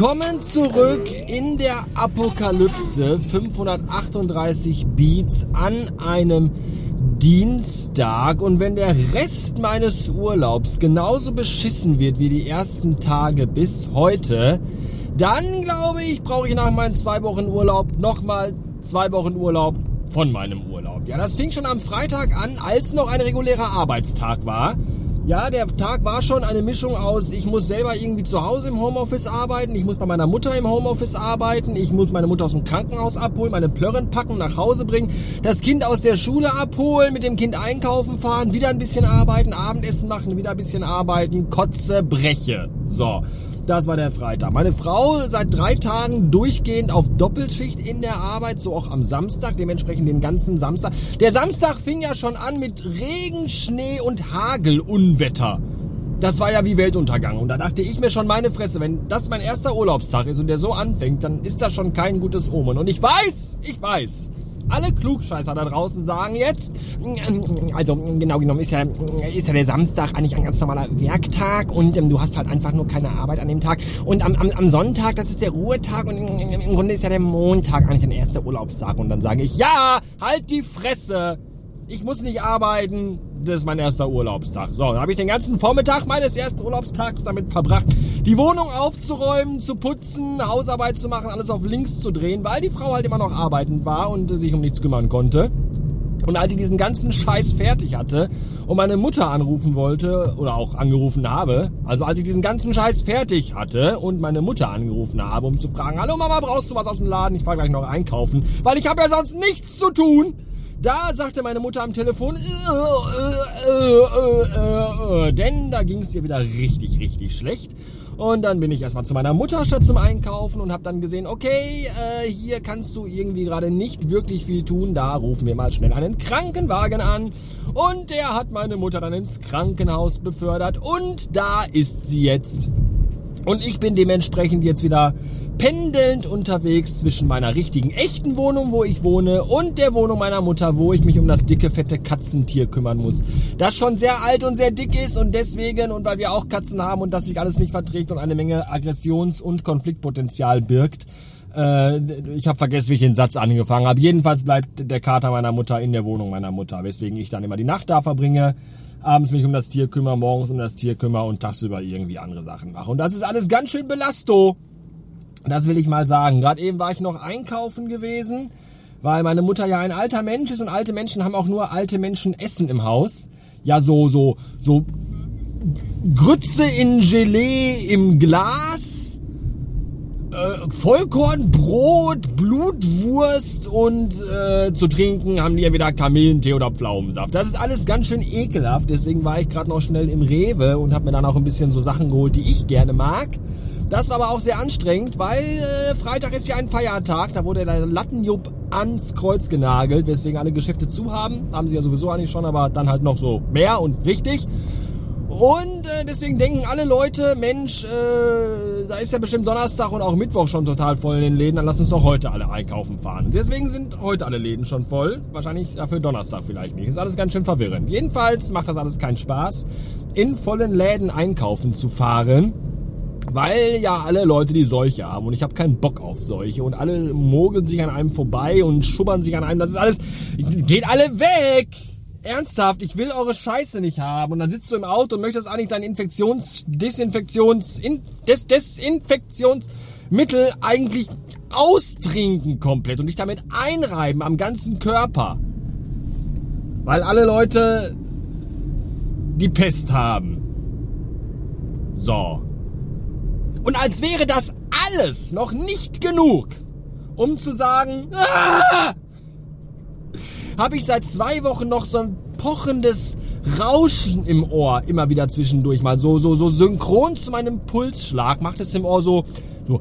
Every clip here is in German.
Willkommen zurück in der Apokalypse 538 Beats an einem Dienstag und wenn der Rest meines Urlaubs genauso beschissen wird wie die ersten Tage bis heute, dann glaube ich, brauche ich nach meinen zwei Wochen Urlaub nochmal zwei Wochen Urlaub von meinem Urlaub. Ja, das fing schon am Freitag an, als noch ein regulärer Arbeitstag war. Ja, der Tag war schon eine Mischung aus, ich muss selber irgendwie zu Hause im Homeoffice arbeiten, ich muss bei meiner Mutter im Homeoffice arbeiten, ich muss meine Mutter aus dem Krankenhaus abholen, meine Plörren packen, nach Hause bringen, das Kind aus der Schule abholen, mit dem Kind einkaufen fahren, wieder ein bisschen arbeiten, Abendessen machen, wieder ein bisschen arbeiten, Kotze, Breche. So. Das war der Freitag. Meine Frau seit drei Tagen durchgehend auf Doppelschicht in der Arbeit, so auch am Samstag, dementsprechend den ganzen Samstag. Der Samstag fing ja schon an mit Regen, Schnee und Hagelunwetter. Das war ja wie Weltuntergang. Und da dachte ich mir schon, meine Fresse, wenn das mein erster Urlaubstag ist und der so anfängt, dann ist das schon kein gutes Omen. Und ich weiß, ich weiß, alle Klugscheißer da draußen sagen jetzt, also genau genommen ist ja, ist ja der Samstag eigentlich ein ganz normaler Werktag und ähm, du hast halt einfach nur keine Arbeit an dem Tag. Und am, am, am Sonntag, das ist der Ruhetag und im, im Grunde ist ja der Montag eigentlich ein erster Urlaubstag. Und dann sage ich, ja, halt die Fresse! Ich muss nicht arbeiten, das ist mein erster Urlaubstag. So, dann habe ich den ganzen Vormittag meines ersten Urlaubstags damit verbracht, die Wohnung aufzuräumen, zu putzen, Hausarbeit zu machen, alles auf links zu drehen, weil die Frau halt immer noch arbeitend war und sich um nichts kümmern konnte. Und als ich diesen ganzen Scheiß fertig hatte und meine Mutter anrufen wollte oder auch angerufen habe, also als ich diesen ganzen Scheiß fertig hatte und meine Mutter angerufen habe, um zu fragen, hallo Mama, brauchst du was aus dem Laden? Ich fahr gleich noch einkaufen, weil ich habe ja sonst nichts zu tun da sagte meine Mutter am Telefon, äh, äh, äh, denn da ging es ihr wieder richtig, richtig schlecht. Und dann bin ich erstmal zu meiner Mutter statt zum Einkaufen und habe dann gesehen, okay, äh, hier kannst du irgendwie gerade nicht wirklich viel tun. Da rufen wir mal schnell einen Krankenwagen an. Und der hat meine Mutter dann ins Krankenhaus befördert. Und da ist sie jetzt. Und ich bin dementsprechend jetzt wieder pendelnd unterwegs zwischen meiner richtigen echten Wohnung, wo ich wohne, und der Wohnung meiner Mutter, wo ich mich um das dicke, fette Katzentier kümmern muss. Das schon sehr alt und sehr dick ist und deswegen, und weil wir auch Katzen haben und das sich alles nicht verträgt und eine Menge Aggressions- und Konfliktpotenzial birgt, äh, ich habe vergessen, wie ich den Satz angefangen habe. Jedenfalls bleibt der Kater meiner Mutter in der Wohnung meiner Mutter, weswegen ich dann immer die Nacht da verbringe abends mich um das Tier kümmere, morgens um das Tier kümmere und tagsüber irgendwie andere Sachen mache. Und das ist alles ganz schön belasto. Das will ich mal sagen. Gerade eben war ich noch einkaufen gewesen, weil meine Mutter ja ein alter Mensch ist und alte Menschen haben auch nur alte Menschen Essen im Haus. Ja, so, so, so Grütze in Gelee im Glas, äh, Vollkornbrot, Blutwurst und äh, zu trinken haben die ja wieder Kamillentee oder Pflaumensaft. Das ist alles ganz schön ekelhaft, deswegen war ich gerade noch schnell im Rewe und habe mir dann auch ein bisschen so Sachen geholt, die ich gerne mag. Das war aber auch sehr anstrengend, weil äh, Freitag ist ja ein Feiertag. Da wurde der Lattenjupp ans Kreuz genagelt, weswegen alle Geschäfte zu haben. Haben sie ja sowieso eigentlich schon, aber dann halt noch so mehr und richtig. Und äh, deswegen denken alle Leute, Mensch, äh, da ist ja bestimmt Donnerstag und auch Mittwoch schon total voll in den Läden, dann lass uns doch heute alle einkaufen fahren. deswegen sind heute alle Läden schon voll. Wahrscheinlich dafür Donnerstag vielleicht nicht. Ist alles ganz schön verwirrend. Jedenfalls macht das alles keinen Spaß, in vollen Läden einkaufen zu fahren. Weil ja alle Leute die Seuche haben und ich habe keinen Bock auf Seuche und alle mogeln sich an einem vorbei und schubbern sich an einem. Das ist alles. Geht alle weg! Ernsthaft, ich will eure Scheiße nicht haben. Und dann sitzt du im Auto und möchtest eigentlich dein Infektions-, Desinfektions-, in, Des Desinfektionsmittel eigentlich austrinken komplett und dich damit einreiben am ganzen Körper. Weil alle Leute die Pest haben. So. Und als wäre das alles noch nicht genug, um zu sagen, ah, habe ich seit zwei Wochen noch so ein pochendes Rauschen im Ohr immer wieder zwischendurch mal. So so so synchron zu meinem Pulsschlag macht es im Ohr so so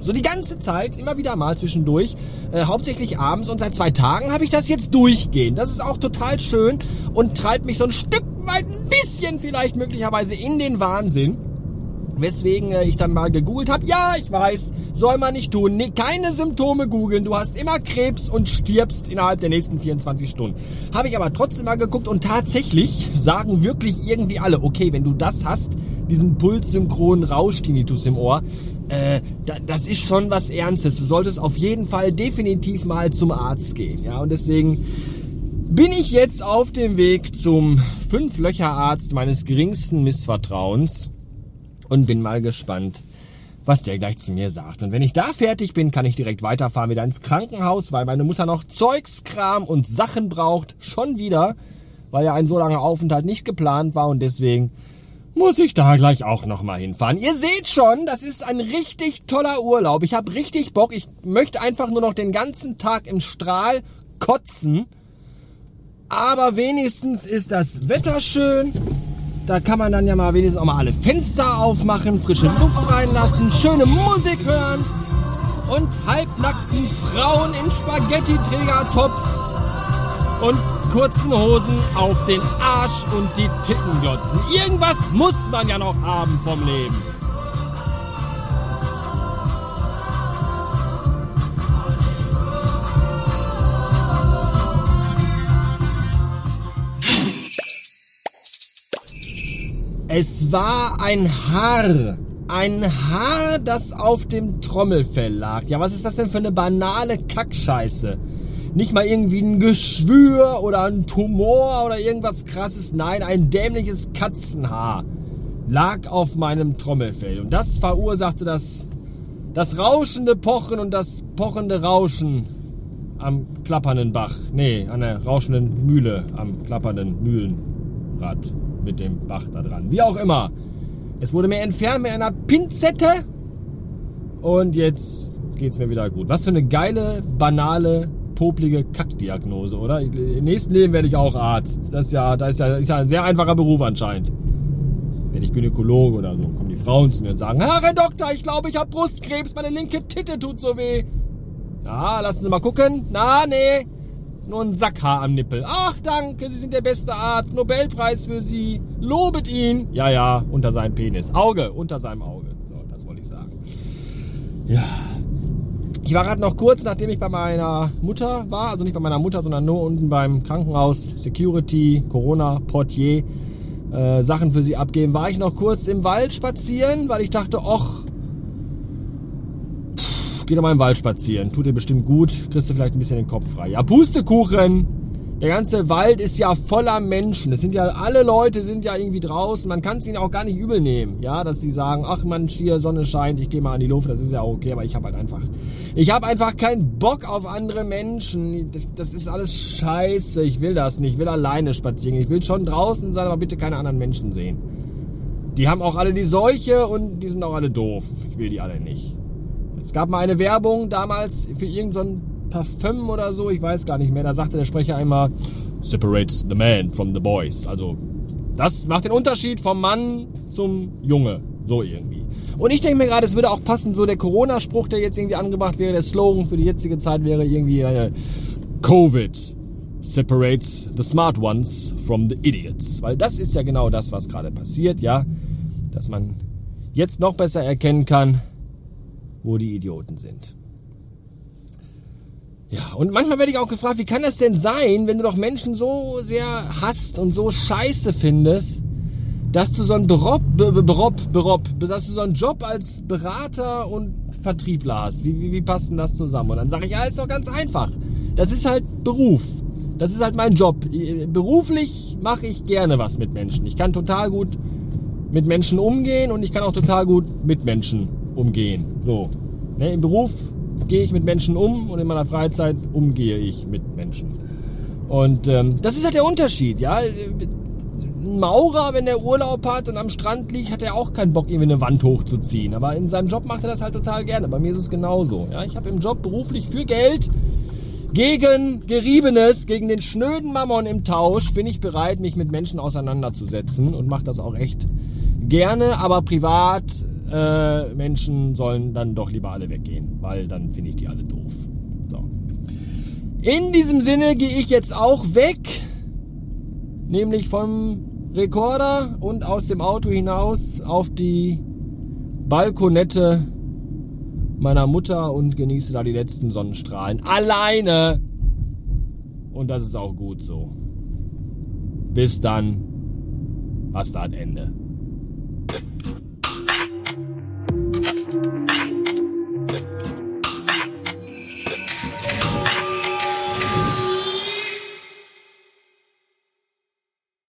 so die ganze Zeit immer wieder mal zwischendurch äh, hauptsächlich abends. Und seit zwei Tagen habe ich das jetzt durchgehend das ist auch total schön und treibt mich so ein Stück ein bisschen vielleicht möglicherweise in den Wahnsinn. Weswegen äh, ich dann mal gegoogelt habe. Ja, ich weiß, soll man nicht tun. Nee, keine Symptome googeln. Du hast immer Krebs und stirbst innerhalb der nächsten 24 Stunden. Habe ich aber trotzdem mal geguckt und tatsächlich sagen wirklich irgendwie alle, okay, wenn du das hast, diesen pulssynchronen Rausch-Tinnitus im Ohr, äh, das ist schon was Ernstes. Du solltest auf jeden Fall definitiv mal zum Arzt gehen. Ja, und deswegen bin ich jetzt auf dem Weg zum Fünf-Löcher-Arzt meines geringsten Missvertrauens und bin mal gespannt, was der gleich zu mir sagt. Und wenn ich da fertig bin, kann ich direkt weiterfahren wieder ins Krankenhaus, weil meine Mutter noch Zeugskram und Sachen braucht. Schon wieder, weil ja ein so langer Aufenthalt nicht geplant war und deswegen muss ich da gleich auch nochmal hinfahren. Ihr seht schon, das ist ein richtig toller Urlaub. Ich habe richtig Bock. Ich möchte einfach nur noch den ganzen Tag im Strahl kotzen. Aber wenigstens ist das Wetter schön. Da kann man dann ja mal wenigstens auch mal alle Fenster aufmachen, frische Luft reinlassen, schöne Musik hören und halbnackten Frauen in Spaghetti-Träger-Tops und kurzen Hosen auf den Arsch und die Titten glotzen. Irgendwas muss man ja noch haben vom Leben. Es war ein Haar. Ein Haar, das auf dem Trommelfell lag. Ja, was ist das denn für eine banale Kackscheiße? Nicht mal irgendwie ein Geschwür oder ein Tumor oder irgendwas krasses. Nein, ein dämliches Katzenhaar lag auf meinem Trommelfell. Und das verursachte das, das rauschende Pochen und das pochende Rauschen am klappernden Bach. Nee, an der rauschenden Mühle am klappernden Mühlenrad mit dem Bach da dran. Wie auch immer. Es wurde mir entfernt mit einer Pinzette. Und jetzt geht's mir wieder gut. Was für eine geile, banale, poplige Kackdiagnose, oder? Im nächsten Leben werde ich auch Arzt. Das ist ja, das ist ja, ist ja ein sehr einfacher Beruf anscheinend. Werde ich Gynäkologe oder so, kommen die Frauen zu mir und sagen, Herr Doktor, ich glaube, ich habe Brustkrebs, meine linke Titte tut so weh. Ja, lassen Sie mal gucken. Na, nee, nur ein Sackhaar am Nippel. Ach, danke, Sie sind der beste Arzt. Nobelpreis für Sie. Lobet ihn. Ja, ja, unter seinem Penis. Auge, unter seinem Auge. So, das wollte ich sagen. Ja. Ich war gerade noch kurz, nachdem ich bei meiner Mutter war, also nicht bei meiner Mutter, sondern nur unten beim Krankenhaus, Security, Corona, Portier, äh, Sachen für sie abgeben, war ich noch kurz im Wald spazieren, weil ich dachte, ach, geh doch mal im Wald spazieren. Tut dir bestimmt gut. Kriegst du vielleicht ein bisschen den Kopf frei. Ja, Pustekuchen! Der ganze Wald ist ja voller Menschen. Es sind ja, alle Leute sind ja irgendwie draußen. Man kann es ihnen auch gar nicht übel nehmen. Ja, dass sie sagen, ach man, hier Sonne scheint, ich gehe mal an die Luft. Das ist ja okay, aber ich habe halt einfach, ich habe einfach keinen Bock auf andere Menschen. Das ist alles scheiße. Ich will das nicht. Ich will alleine spazieren. Ich will schon draußen sein, aber bitte keine anderen Menschen sehen. Die haben auch alle die Seuche und die sind auch alle doof. Ich will die alle nicht. Es gab mal eine Werbung damals für irgendein so Parfüm oder so, ich weiß gar nicht mehr. Da sagte der Sprecher einmal, separates the man from the boys. Also, das macht den Unterschied vom Mann zum Junge. So irgendwie. Und ich denke mir gerade, es würde auch passen, so der Corona-Spruch, der jetzt irgendwie angebracht wäre, der Slogan für die jetzige Zeit wäre irgendwie äh, Covid separates the smart ones from the idiots. Weil das ist ja genau das, was gerade passiert, ja. Dass man jetzt noch besser erkennen kann, wo die Idioten sind. Ja, und manchmal werde ich auch gefragt, wie kann das denn sein, wenn du doch Menschen so sehr hasst und so scheiße findest, dass du so einen Berob, Berob, Berob, dass du so einen Job als Berater und Vertriebler hast. Wie, wie, wie passt denn das zusammen? Und dann sage ich, ja, ist doch ganz einfach. Das ist halt Beruf. Das ist halt mein Job. Beruflich mache ich gerne was mit Menschen. Ich kann total gut mit Menschen umgehen und ich kann auch total gut mit Menschen umgehen. So. Ne, Im Beruf gehe ich mit Menschen um und in meiner Freizeit umgehe ich mit Menschen. Und ähm, das ist halt der Unterschied, ja. Ein Maurer, wenn der Urlaub hat und am Strand liegt, hat er auch keinen Bock, irgendwie eine Wand hochzuziehen. Aber in seinem Job macht er das halt total gerne. Bei mir ist es genauso. Ja, ich habe im Job beruflich für Geld gegen Geriebenes, gegen den schnöden Mammon im Tausch bin ich bereit, mich mit Menschen auseinanderzusetzen und mache das auch echt gerne, aber privat äh, Menschen sollen dann doch lieber alle weggehen, weil dann finde ich die alle doof. So. In diesem Sinne gehe ich jetzt auch weg, nämlich vom Rekorder und aus dem Auto hinaus auf die Balkonette meiner Mutter und genieße da die letzten Sonnenstrahlen. Alleine! Und das ist auch gut so. Bis dann. Bastard Ende.